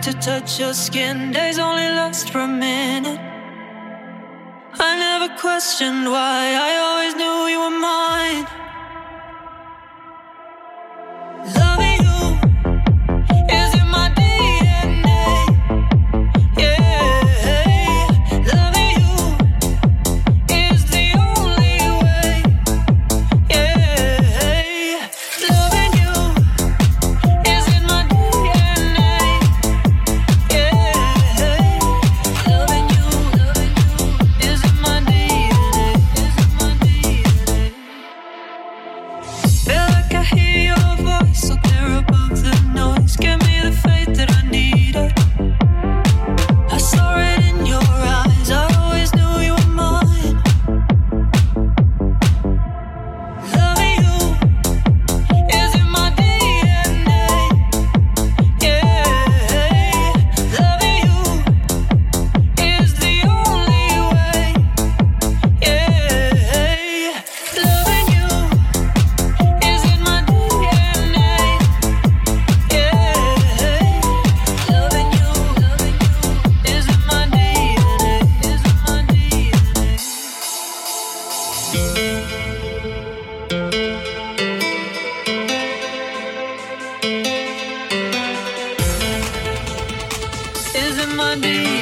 To touch your skin. Days only last for a minute. I never questioned why, I always knew you were mine. Monday.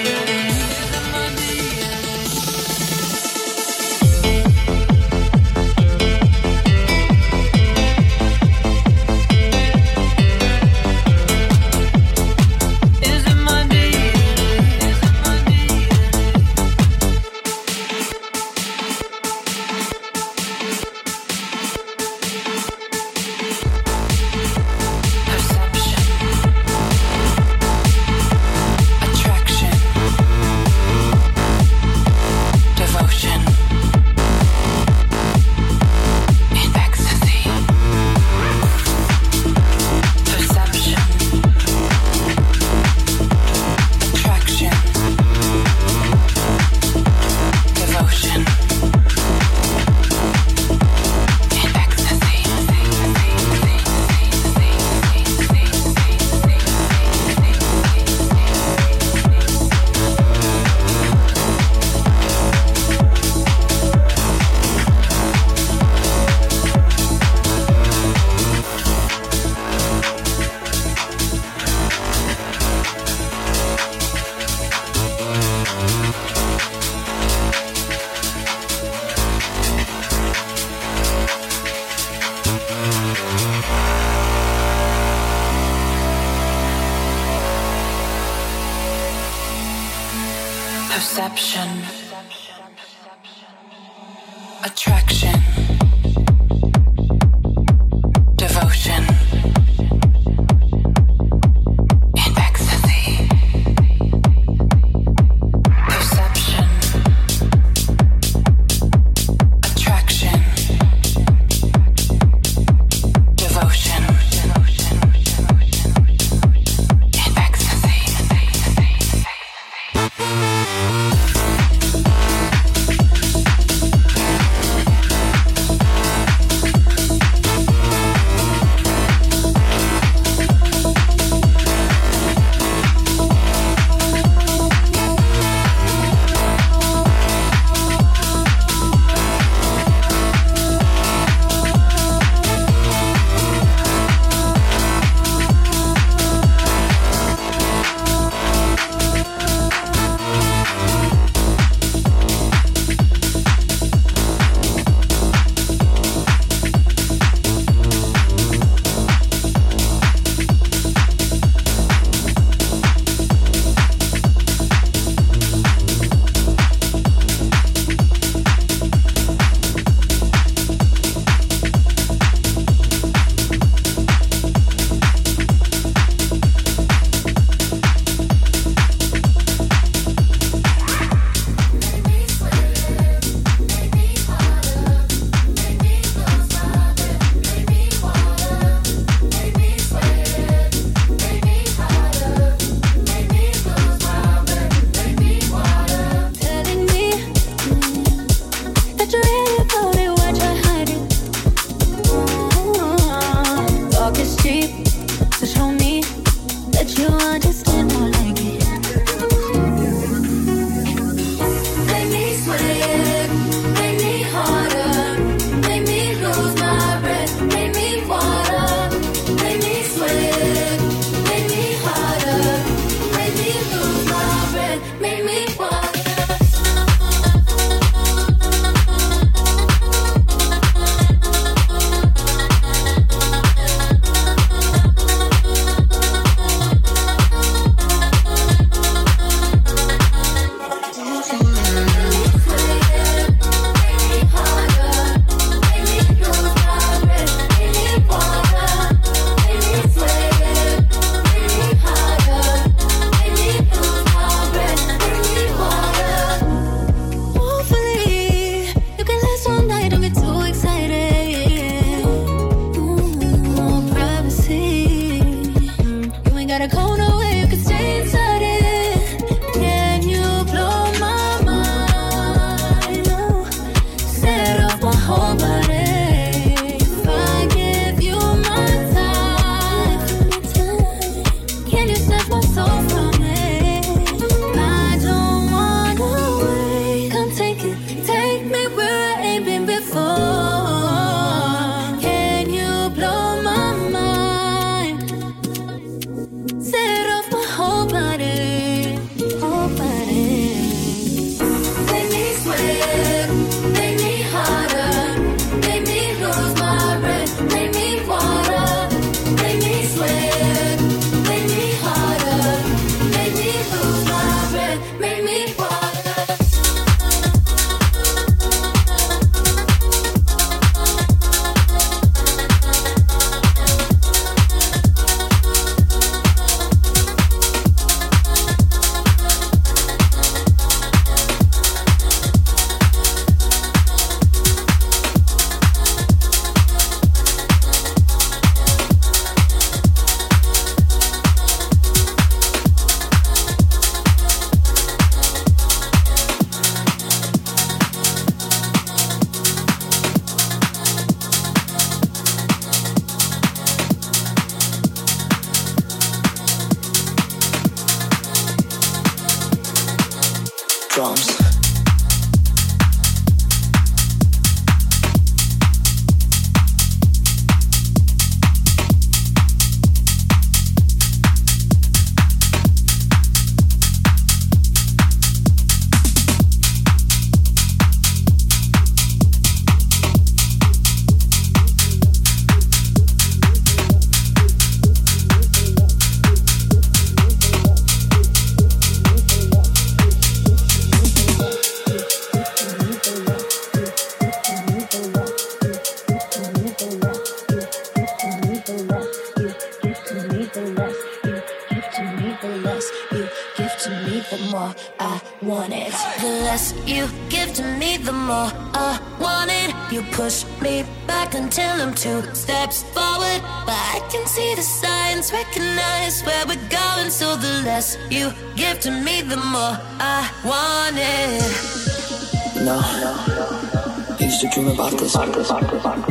Used to dream about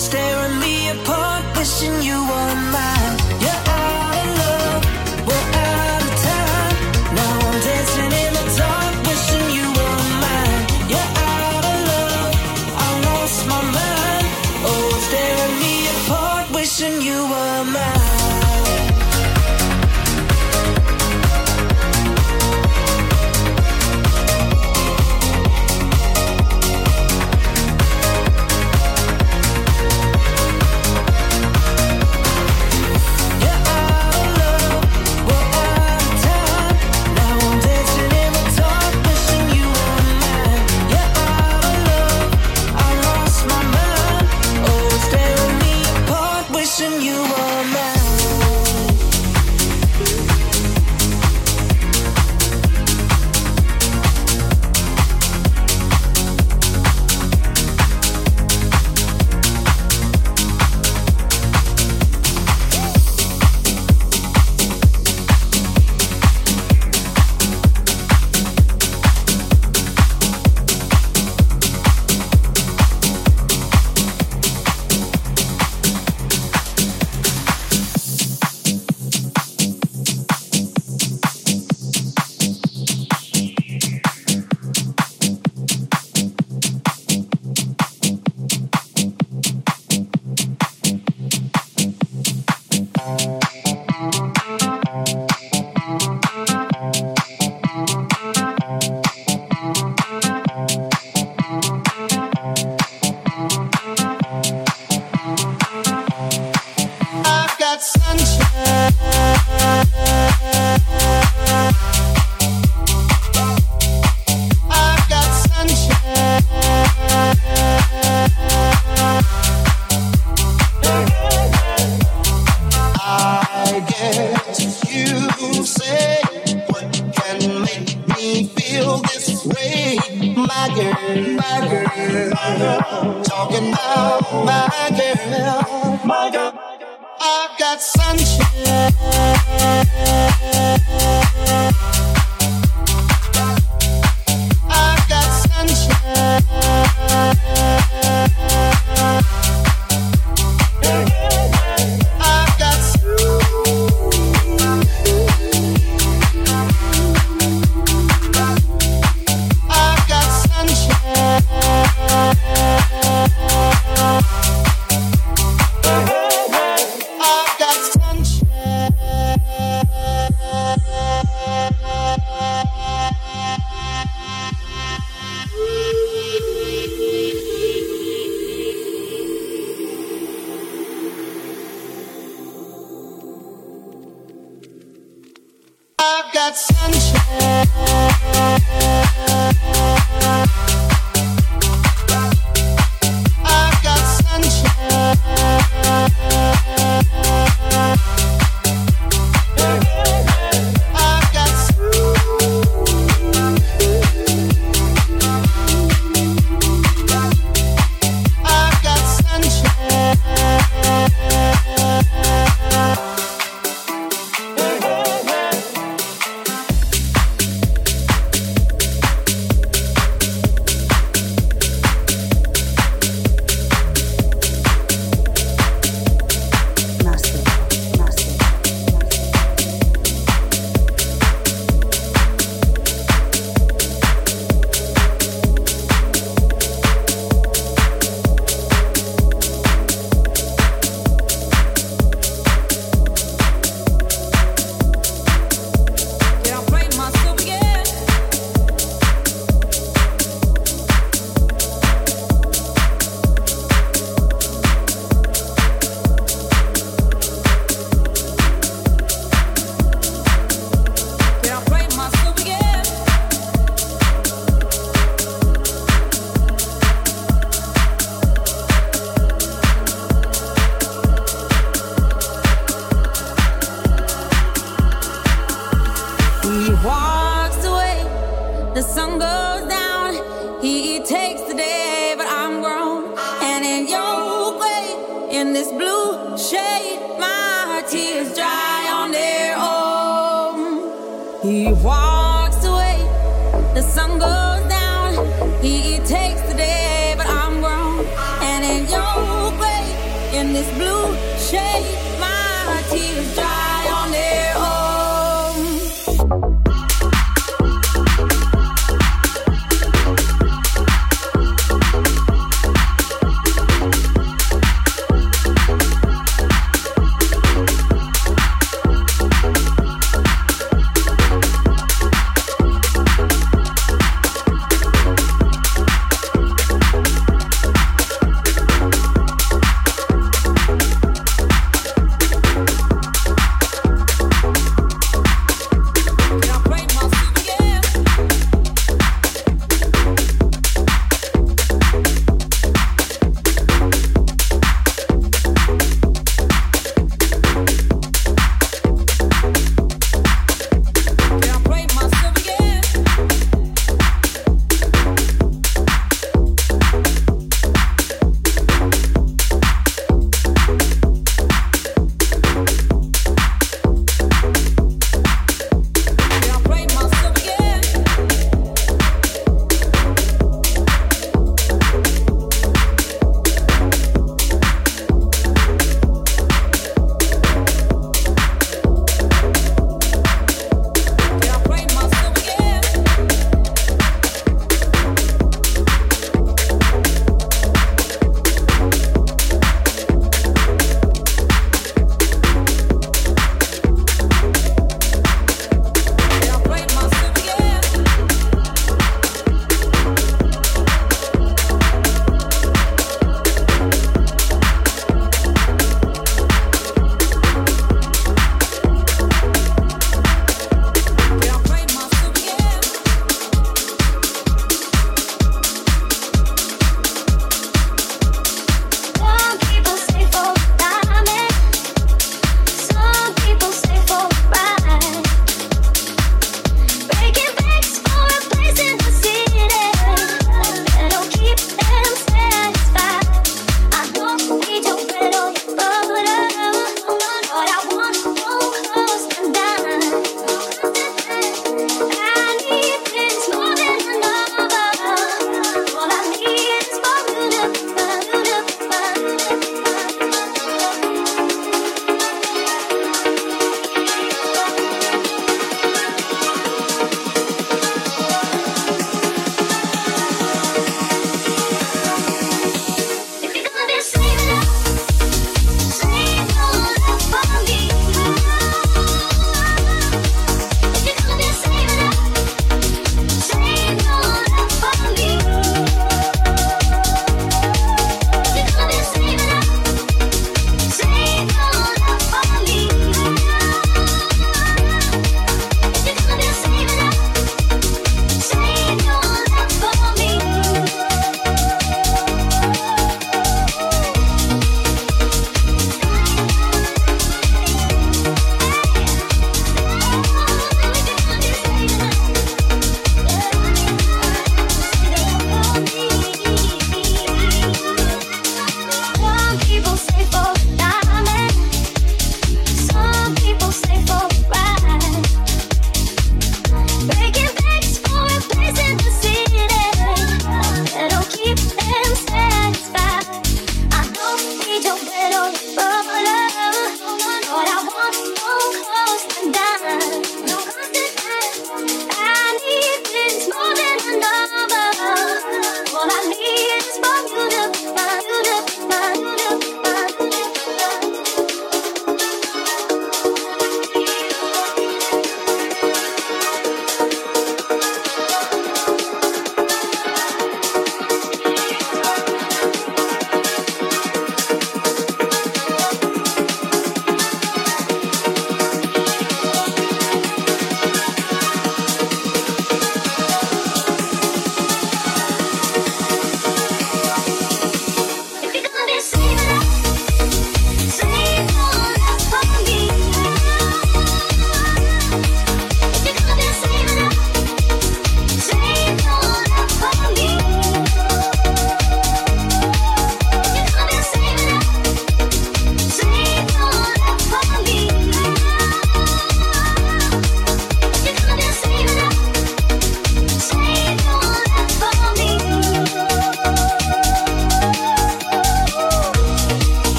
staring me apart, wishing you were mine. Yeah. Yeah.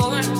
More.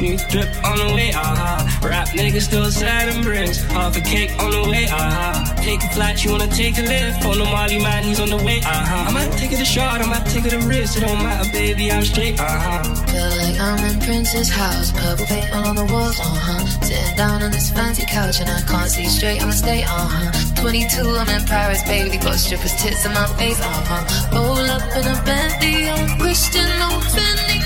New drip on the way, uh-huh. Rap niggas still sad and bricks. Half a cake on the way, uh-huh. Take a flight, you wanna take a lift. On the Molly man, he's on the way, uh-huh. I might take it a shot, I might take it a risk. It don't matter, baby, I'm straight, uh-huh. Feel like I'm in Prince's house. Purple paint all on the walls, uh-huh. Sitting down on this fancy couch and I can't see straight, I'ma stay, uh-huh. 22, I'm in Paris, baby. Got strippers' tits in my face, uh-huh. Roll up in a Bentley, I'm Christian, no Fendi,